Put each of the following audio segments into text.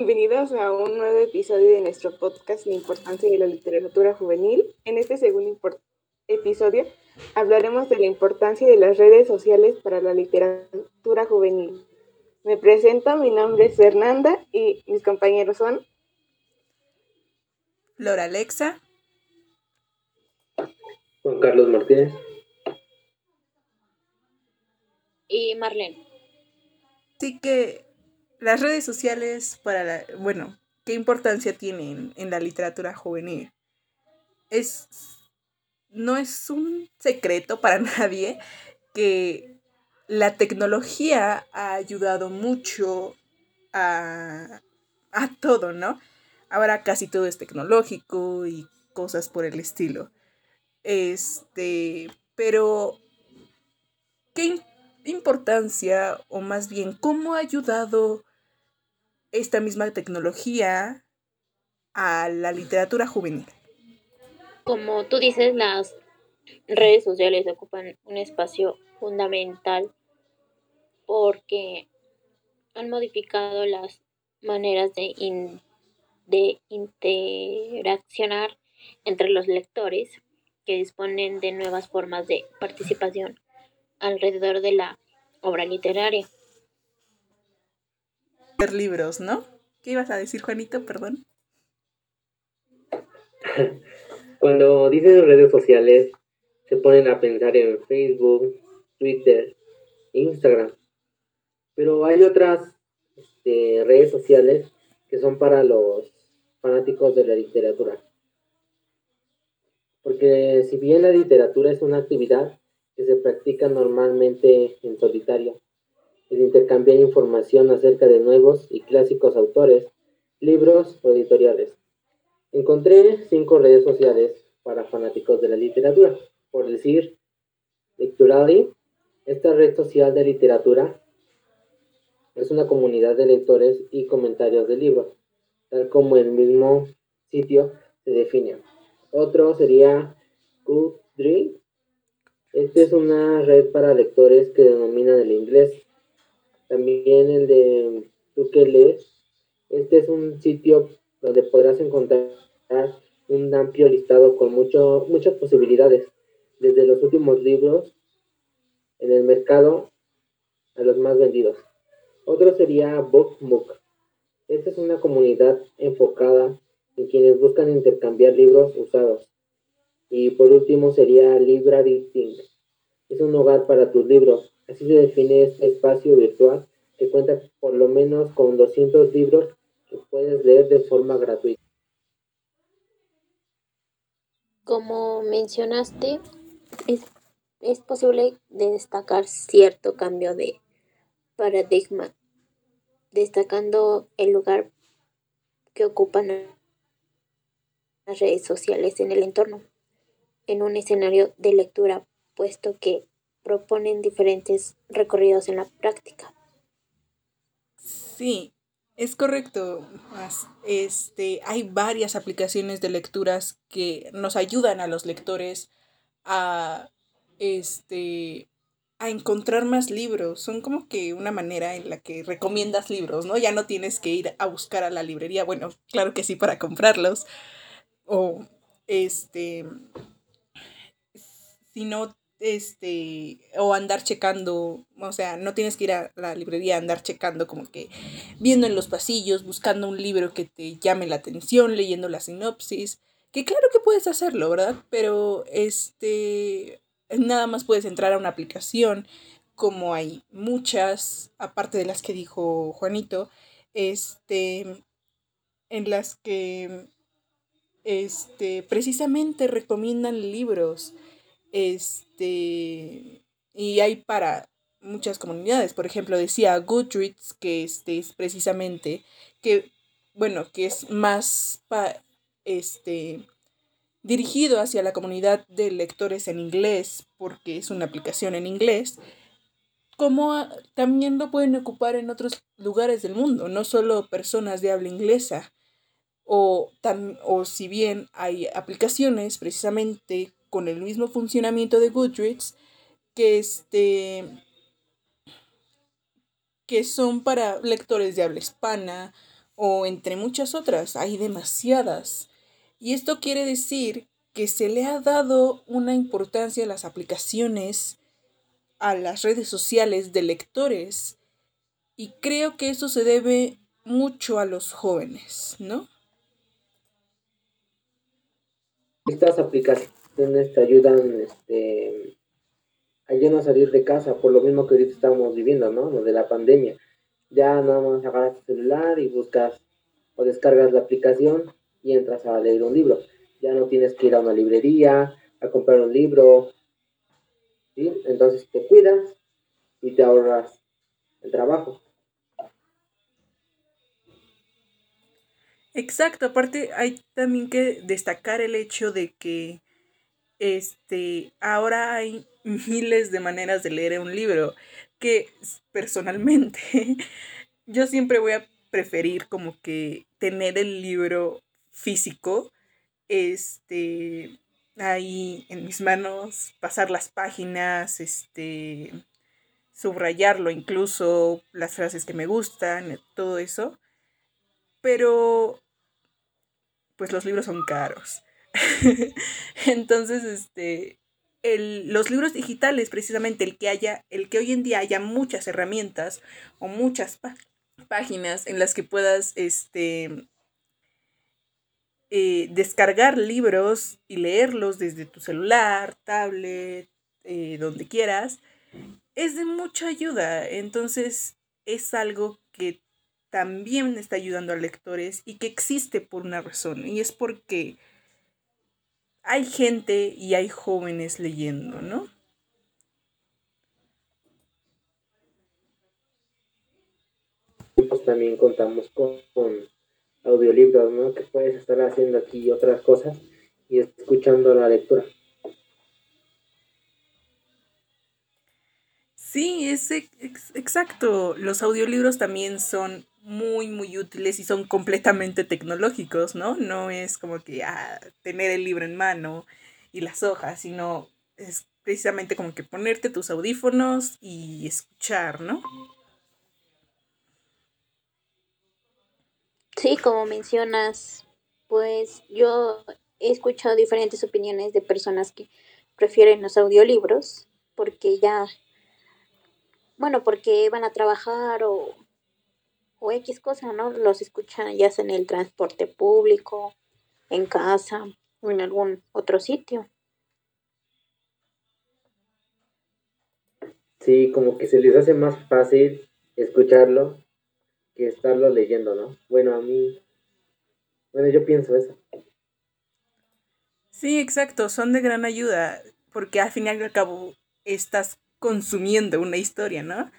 Bienvenidos a un nuevo episodio de nuestro podcast La importancia de la literatura juvenil. En este segundo episodio hablaremos de la importancia de las redes sociales para la literatura juvenil. Me presento, mi nombre es Fernanda y mis compañeros son Flora Alexa, Juan Carlos Martínez y Marlene. Así que las redes sociales para la, bueno, ¿qué importancia tienen en la literatura juvenil? Es no es un secreto para nadie que la tecnología ha ayudado mucho a, a todo, ¿no? Ahora casi todo es tecnológico y cosas por el estilo. Este, pero ¿qué importancia o más bien cómo ha ayudado esta misma tecnología a la literatura juvenil? Como tú dices, las redes sociales ocupan un espacio fundamental porque han modificado las maneras de, de interaccionar entre los lectores que disponen de nuevas formas de participación alrededor de la obra literaria. Libros, ¿no? ¿Qué ibas a decir, Juanito? Perdón. Cuando dicen redes sociales, se ponen a pensar en Facebook, Twitter, Instagram. Pero hay otras este, redes sociales que son para los fanáticos de la literatura. Porque si bien la literatura es una actividad que se practica normalmente en solitario, el intercambiar información acerca de nuevos y clásicos autores, libros o editoriales. Encontré cinco redes sociales para fanáticos de la literatura, por decir Lecturali, esta red social de literatura es una comunidad de lectores y comentarios de libros, tal como el mismo sitio se define. Otro sería Goodreads. Esta es una red para lectores que denominan el inglés. También el de Tú que lees. Este es un sitio donde podrás encontrar un amplio listado con mucho, muchas posibilidades, desde los últimos libros en el mercado a los más vendidos. Otro sería BookMook. Esta es una comunidad enfocada en quienes buscan intercambiar libros usados. Y por último sería Library Es un hogar para tus libros. Así se define este espacio virtual que cuenta por lo menos con 200 libros que puedes leer de forma gratuita. Como mencionaste, es, posible destacar cierto cambio de paradigma, destacando el lugar que ocupan las redes sociales en el entorno, en un escenario de lectura, puesto que proponen diferentes recorridos en la práctica. Sí, es correcto. Este, hay varias aplicaciones de lecturas que nos ayudan a los lectores a, este, a encontrar más libros. Son como que una manera en la que recomiendas libros, ¿no? Ya no tienes que ir a buscar a la librería. Bueno, claro que sí para comprarlos. O este, si no este, o andar checando, o sea, no tienes que ir a la librería a andar checando como que viendo en los pasillos, buscando un libro que te llame la atención, leyendo la sinopsis, que claro que puedes hacerlo, ¿verdad? Pero este, nada más puedes entrar a una aplicación, como hay muchas, aparte de las que dijo Juanito, este, en las que, este, precisamente recomiendan libros, este, y hay para muchas comunidades. Por ejemplo, decía Goodreads, que este es precisamente, que, bueno, que es más este, dirigido hacia la comunidad de lectores en inglés, porque es una aplicación en inglés, como también lo pueden ocupar en otros lugares del mundo, no solo personas de habla inglesa. O, tan, o si bien hay aplicaciones precisamente con el mismo funcionamiento de Goodreads que este que son para lectores de habla hispana o entre muchas otras, hay demasiadas. Y esto quiere decir que se le ha dado una importancia a las aplicaciones, a las redes sociales de lectores. Y creo que eso se debe mucho a los jóvenes, ¿no? Estas aplicaciones te ayudan este, a no salir de casa, por lo mismo que ahorita estamos viviendo, ¿no? Lo de la pandemia. Ya nada más agarras tu celular y buscas o descargas la aplicación y entras a leer un libro. Ya no tienes que ir a una librería a comprar un libro. ¿sí? Entonces te cuidas y te ahorras el trabajo. Exacto, aparte hay también que destacar el hecho de que este ahora hay miles de maneras de leer un libro que personalmente yo siempre voy a preferir como que tener el libro físico este ahí en mis manos, pasar las páginas, este subrayarlo incluso las frases que me gustan, todo eso pero pues los libros son caros. Entonces, este, los libros digitales, precisamente el que haya, el que hoy en día haya muchas herramientas o muchas páginas en las que puedas, este, eh, descargar libros y leerlos desde tu celular, tablet, eh, donde quieras, es de mucha ayuda. Entonces, es algo que también está ayudando a lectores y que existe por una razón. Y es porque hay gente y hay jóvenes leyendo, ¿no? Pues también contamos con, audiolibros, ¿no? Que puedes estar haciendo aquí otras cosas y escuchando la lectura. Sí, es exacto. Los audiolibros también son muy, muy útiles y son completamente tecnológicos, ¿no? No es como que ah, tener el libro en mano y las hojas, sino es precisamente como que ponerte tus audífonos y escuchar, ¿no? Sí, como mencionas, pues yo he escuchado diferentes opiniones de personas que prefieren los audiolibros porque ya, bueno, porque van a trabajar o o X cosa, ¿no? Los escuchan ya sea en el transporte público, en casa o en algún otro sitio. Sí, como que se les hace más fácil escucharlo que estarlo leyendo, ¿no? Bueno, a mí, bueno, yo pienso eso. Sí, exacto, son de gran ayuda, porque al fin y al cabo estás consumiendo una historia, ¿no?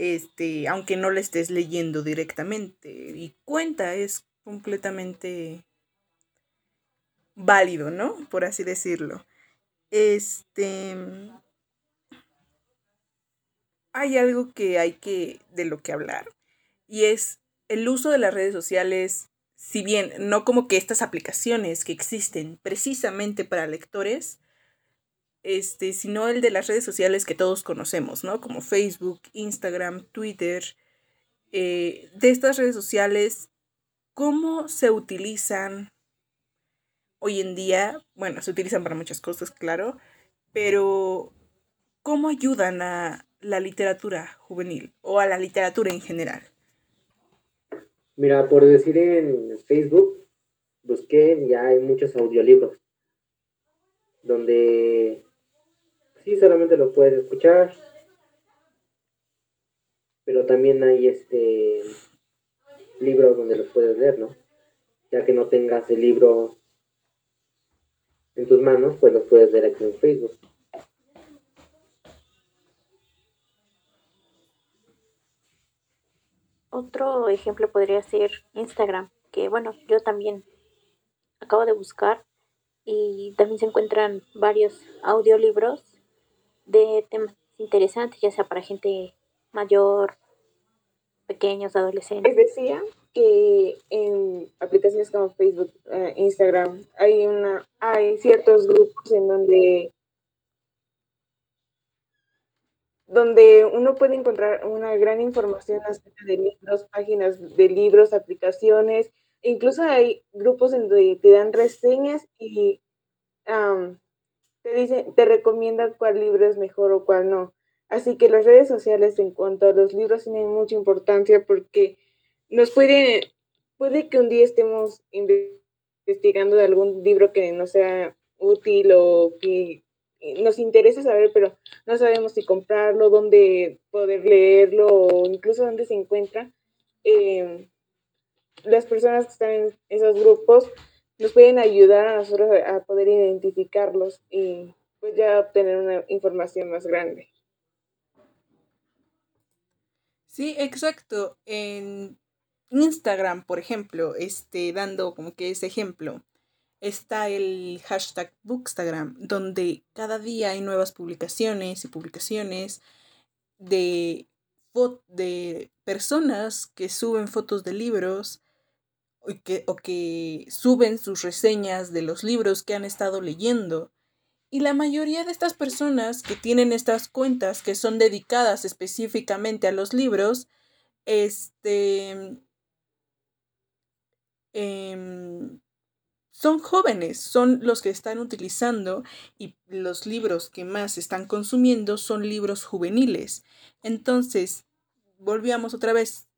Este, aunque no la estés leyendo directamente. Y cuenta, es completamente válido, ¿no? Por así decirlo. Este. Hay algo que hay que. de lo que hablar. Y es el uso de las redes sociales. Si bien no como que estas aplicaciones que existen precisamente para lectores, este, sino el de las redes sociales que todos conocemos, ¿no? Como Facebook, Instagram, Twitter. Eh, de estas redes sociales, ¿cómo se utilizan hoy en día? Bueno, se utilizan para muchas cosas, claro, pero ¿cómo ayudan a la literatura juvenil o a la literatura en general? Mira, por decir en Facebook, busqué, ya hay muchos audiolibros donde sí solamente lo puedes escuchar. Pero también hay este libros donde los puedes leer no ya que no tengas el libro en tus manos pues los puedes leer aquí en Facebook. Otro ejemplo podría ser Instagram que bueno yo también acabo de buscar y también se encuentran varios audiolibros de temas interesantes, ya sea para gente mayor, pequeños, adolescentes. Les decía que en aplicaciones como Facebook, eh, Instagram, hay una, hay ciertos grupos en donde donde uno puede encontrar una gran información acerca de libros, páginas de libros, aplicaciones, incluso hay grupos en donde te dan reseñas y te dicen, te recomiendan cuál libro es mejor o cuál no. Así que las redes sociales en cuanto a los libros tienen mucha importancia porque nos puede, puede que un día estemos investigando de algún libro que no sea útil o que nos interesa saber, pero no sabemos si comprarlo, dónde poder leerlo o incluso dónde se encuentra. Em, las personas que están en esos grupos nos pueden ayudar a nosotros a poder identificarlos y pues ya obtener una información más grande. Sí, exacto. En Instagram, por ejemplo, este, dando como que ese ejemplo, está el hashtag Bookstagram, donde cada día hay nuevas publicaciones y publicaciones de, de personas que suben fotos de libros o que, o que suben sus reseñas de los libros que han estado leyendo. Y la mayoría de estas personas que tienen estas cuentas que son dedicadas específicamente a los libros, este, em, son jóvenes, son los que están utilizando y los libros que más están consumiendo son libros juveniles. Entonces, volvíamos otra vez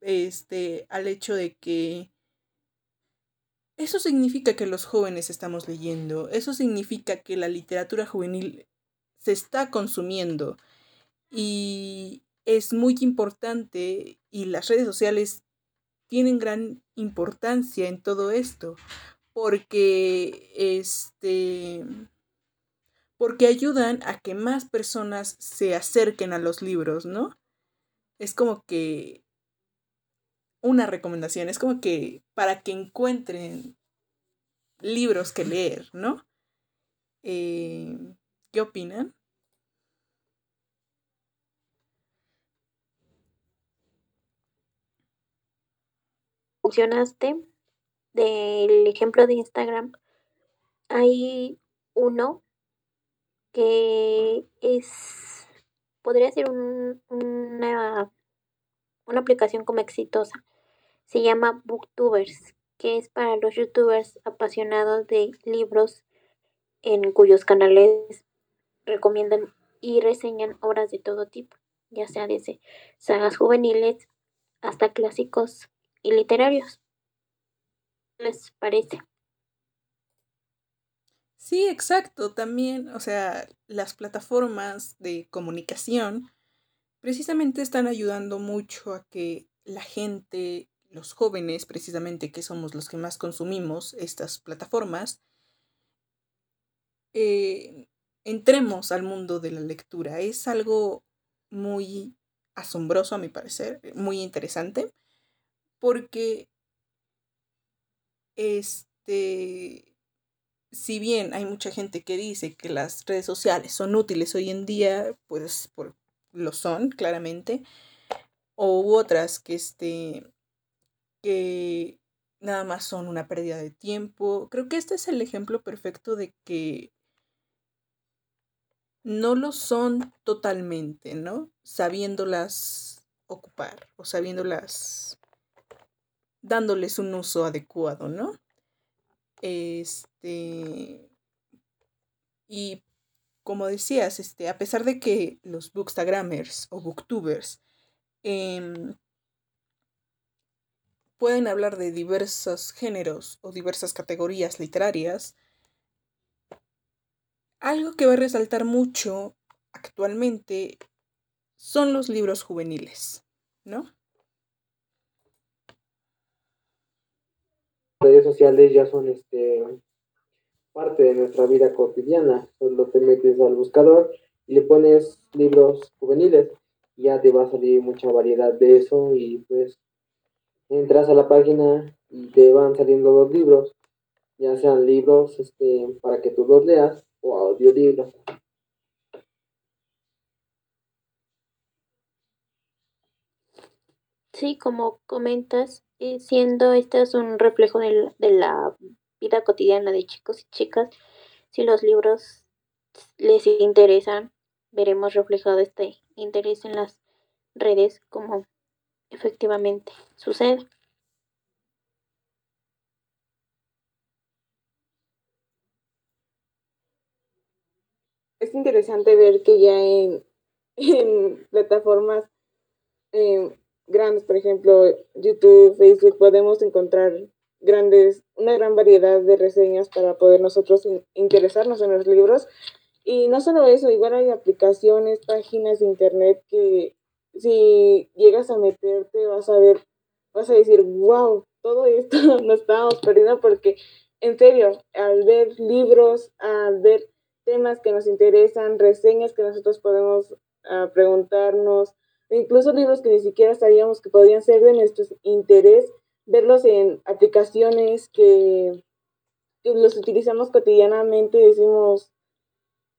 este, al hecho de que eso significa que los jóvenes estamos leyendo, eso significa que la literatura juvenil se está consumiendo y es muy importante y las redes sociales tienen gran importancia en todo esto porque este porque ayudan a que más personas se acerquen a los libros, ¿no? Es como que una recomendación, es como que para que encuentren libros que leer, ¿no? Eh, ¿Qué opinan? Funcionaste del ejemplo de Instagram. Hay uno que es, podría ser un, una una aplicación como exitosa. Se llama Booktubers, que es para los youtubers apasionados de libros en cuyos canales recomiendan y reseñan obras de todo tipo, ya sea desde sagas juveniles hasta clásicos y literarios. ¿Qué les parece? Sí, exacto. También, o sea, las plataformas de comunicación precisamente están ayudando mucho a que la gente, los jóvenes, precisamente que somos los que más consumimos estas plataformas, eh, entremos al mundo de la lectura. Es algo muy asombroso, a mi parecer, muy interesante, porque este, si bien hay mucha gente que dice que las redes sociales son útiles hoy en día, pues por, lo son, claramente, o otras que, este, que nada más son una pérdida de tiempo. Creo que este es el ejemplo perfecto de que no lo son totalmente, ¿no? Sabiéndolas ocupar o sabiéndolas, dándoles un uso adecuado, ¿no? Este, y como decías, este, a pesar de que los bookstagrammers o booktubers em, pueden hablar de diversos géneros o diversas categorías literarias, algo que va a resaltar mucho actualmente son los libros juveniles, ¿no? redes sociales ya son este parte de nuestra vida cotidiana. Solo te metes al buscador y le pones libros juveniles ya te va a salir mucha variedad de eso y pues entras a la página y te van saliendo los libros, ya sean libros este, para que tú los leas o audiolibros. Sí, como comentas, eh, siendo este es un reflejo de la vida cotidiana de chicos y chicas. Si los libros les interesan, veremos reflejado este interés en las redes como efectivamente sucede. Es interesante ver que ya en, en plataformas eh, grandes, por ejemplo, YouTube, Facebook, podemos encontrar grandes, una gran variedad de reseñas para poder nosotros interesarnos en los libros. Y no solo eso, igual hay aplicaciones, páginas de internet que si llegas a meterte vas a ver, vas a decir, wow, todo esto nos estábamos perdiendo porque en serio, al ver libros, al ver temas que nos interesan, reseñas que nosotros podemos uh, preguntarnos, incluso libros que ni siquiera sabíamos que podían ser de nuestro interés, verlos en aplicaciones que, los utilizamos cotidianamente, decimos,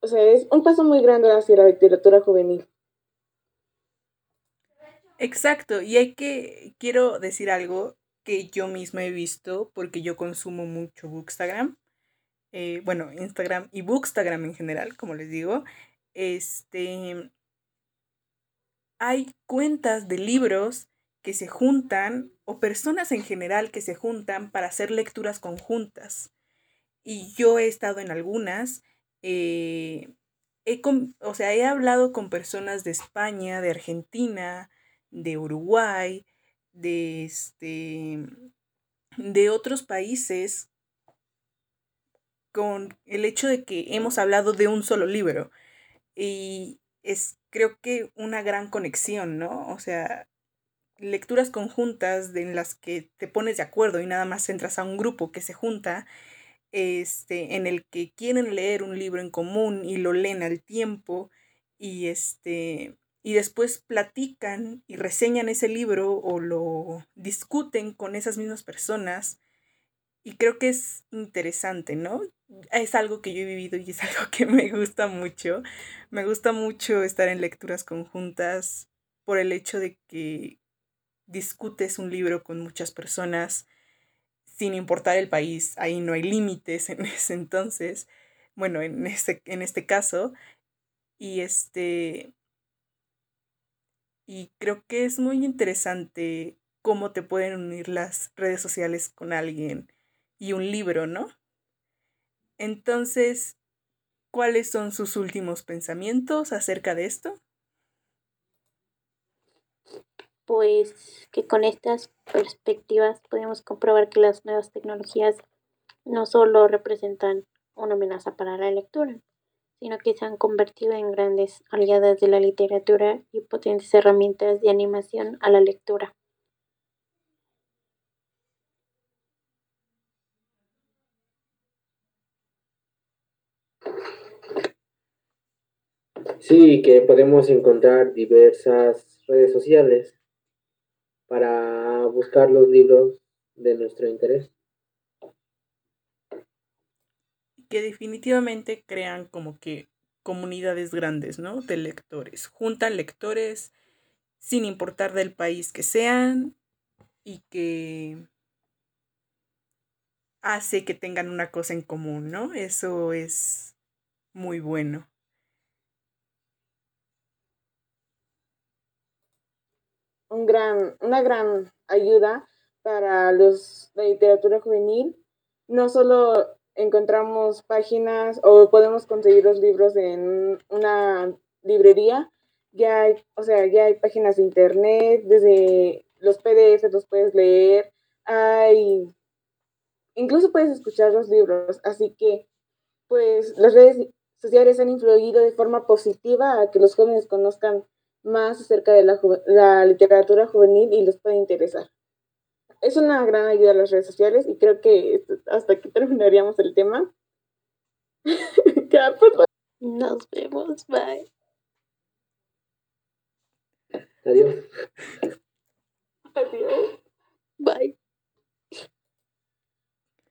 o sea, es un paso muy grande hacia la literatura juvenil. Exacto, y hay que, quiero decir algo que yo misma he visto porque yo consumo mucho Bookstagram, eh, bueno, Instagram y Bookstagram en general, como les digo, este, hay cuentas de libros que se juntan o personas en general que se juntan para hacer lecturas conjuntas. Y yo he estado en algunas, eh, o sea, he hablado con personas de España, de Argentina, de Uruguay, de, este, de otros países, con el hecho de que hemos hablado de un solo libro. Y es creo que una gran conexión, ¿no? O sea, lecturas conjuntas en las que te pones de acuerdo y nada más entras a un grupo que se junta, este, en el que quieren leer un libro en común y lo leen al tiempo y este y después platican y reseñan ese libro o lo discuten con esas mismas personas y creo que es interesante, ¿no? Es algo que yo he vivido y es algo que me gusta mucho. Me gusta mucho estar en lecturas conjuntas por el hecho de que discutes un libro con muchas personas sin importar el país. Ahí no hay límites en ese entonces. Bueno, en este, en este caso. Y este. Y creo que es muy interesante cómo te pueden unir las redes sociales con alguien y un libro, ¿no? Entonces, ¿cuáles son sus últimos pensamientos acerca de esto? Pues que con estas perspectivas podemos comprobar que las nuevas tecnologías no solo representan una amenaza para la lectura, sino que se han convertido en grandes aliadas de la literatura y potentes herramientas de animación a la lectura. Sí, que podemos encontrar diversas redes sociales para buscar los libros de nuestro interés. Que definitivamente crean como que comunidades grandes, ¿no? De lectores. Juntan lectores sin importar del país que sean y que hace que tengan una cosa en común, ¿no? Eso es muy bueno. Un gran, una gran ayuda para los, la literatura juvenil. No solo encontramos páginas o podemos conseguir los libros en una librería, ya hay, o sea, ya hay páginas de internet, desde los PDF los puedes leer, hay, incluso puedes escuchar los libros, así que pues las redes sociales han influido de forma positiva a que los jóvenes conozcan más acerca de la, la literatura juvenil y les puede interesar. Es una gran ayuda a las redes sociales y creo que hasta aquí terminaríamos el tema. Pues, Nos vemos, bye. Adiós. Adiós. Bye.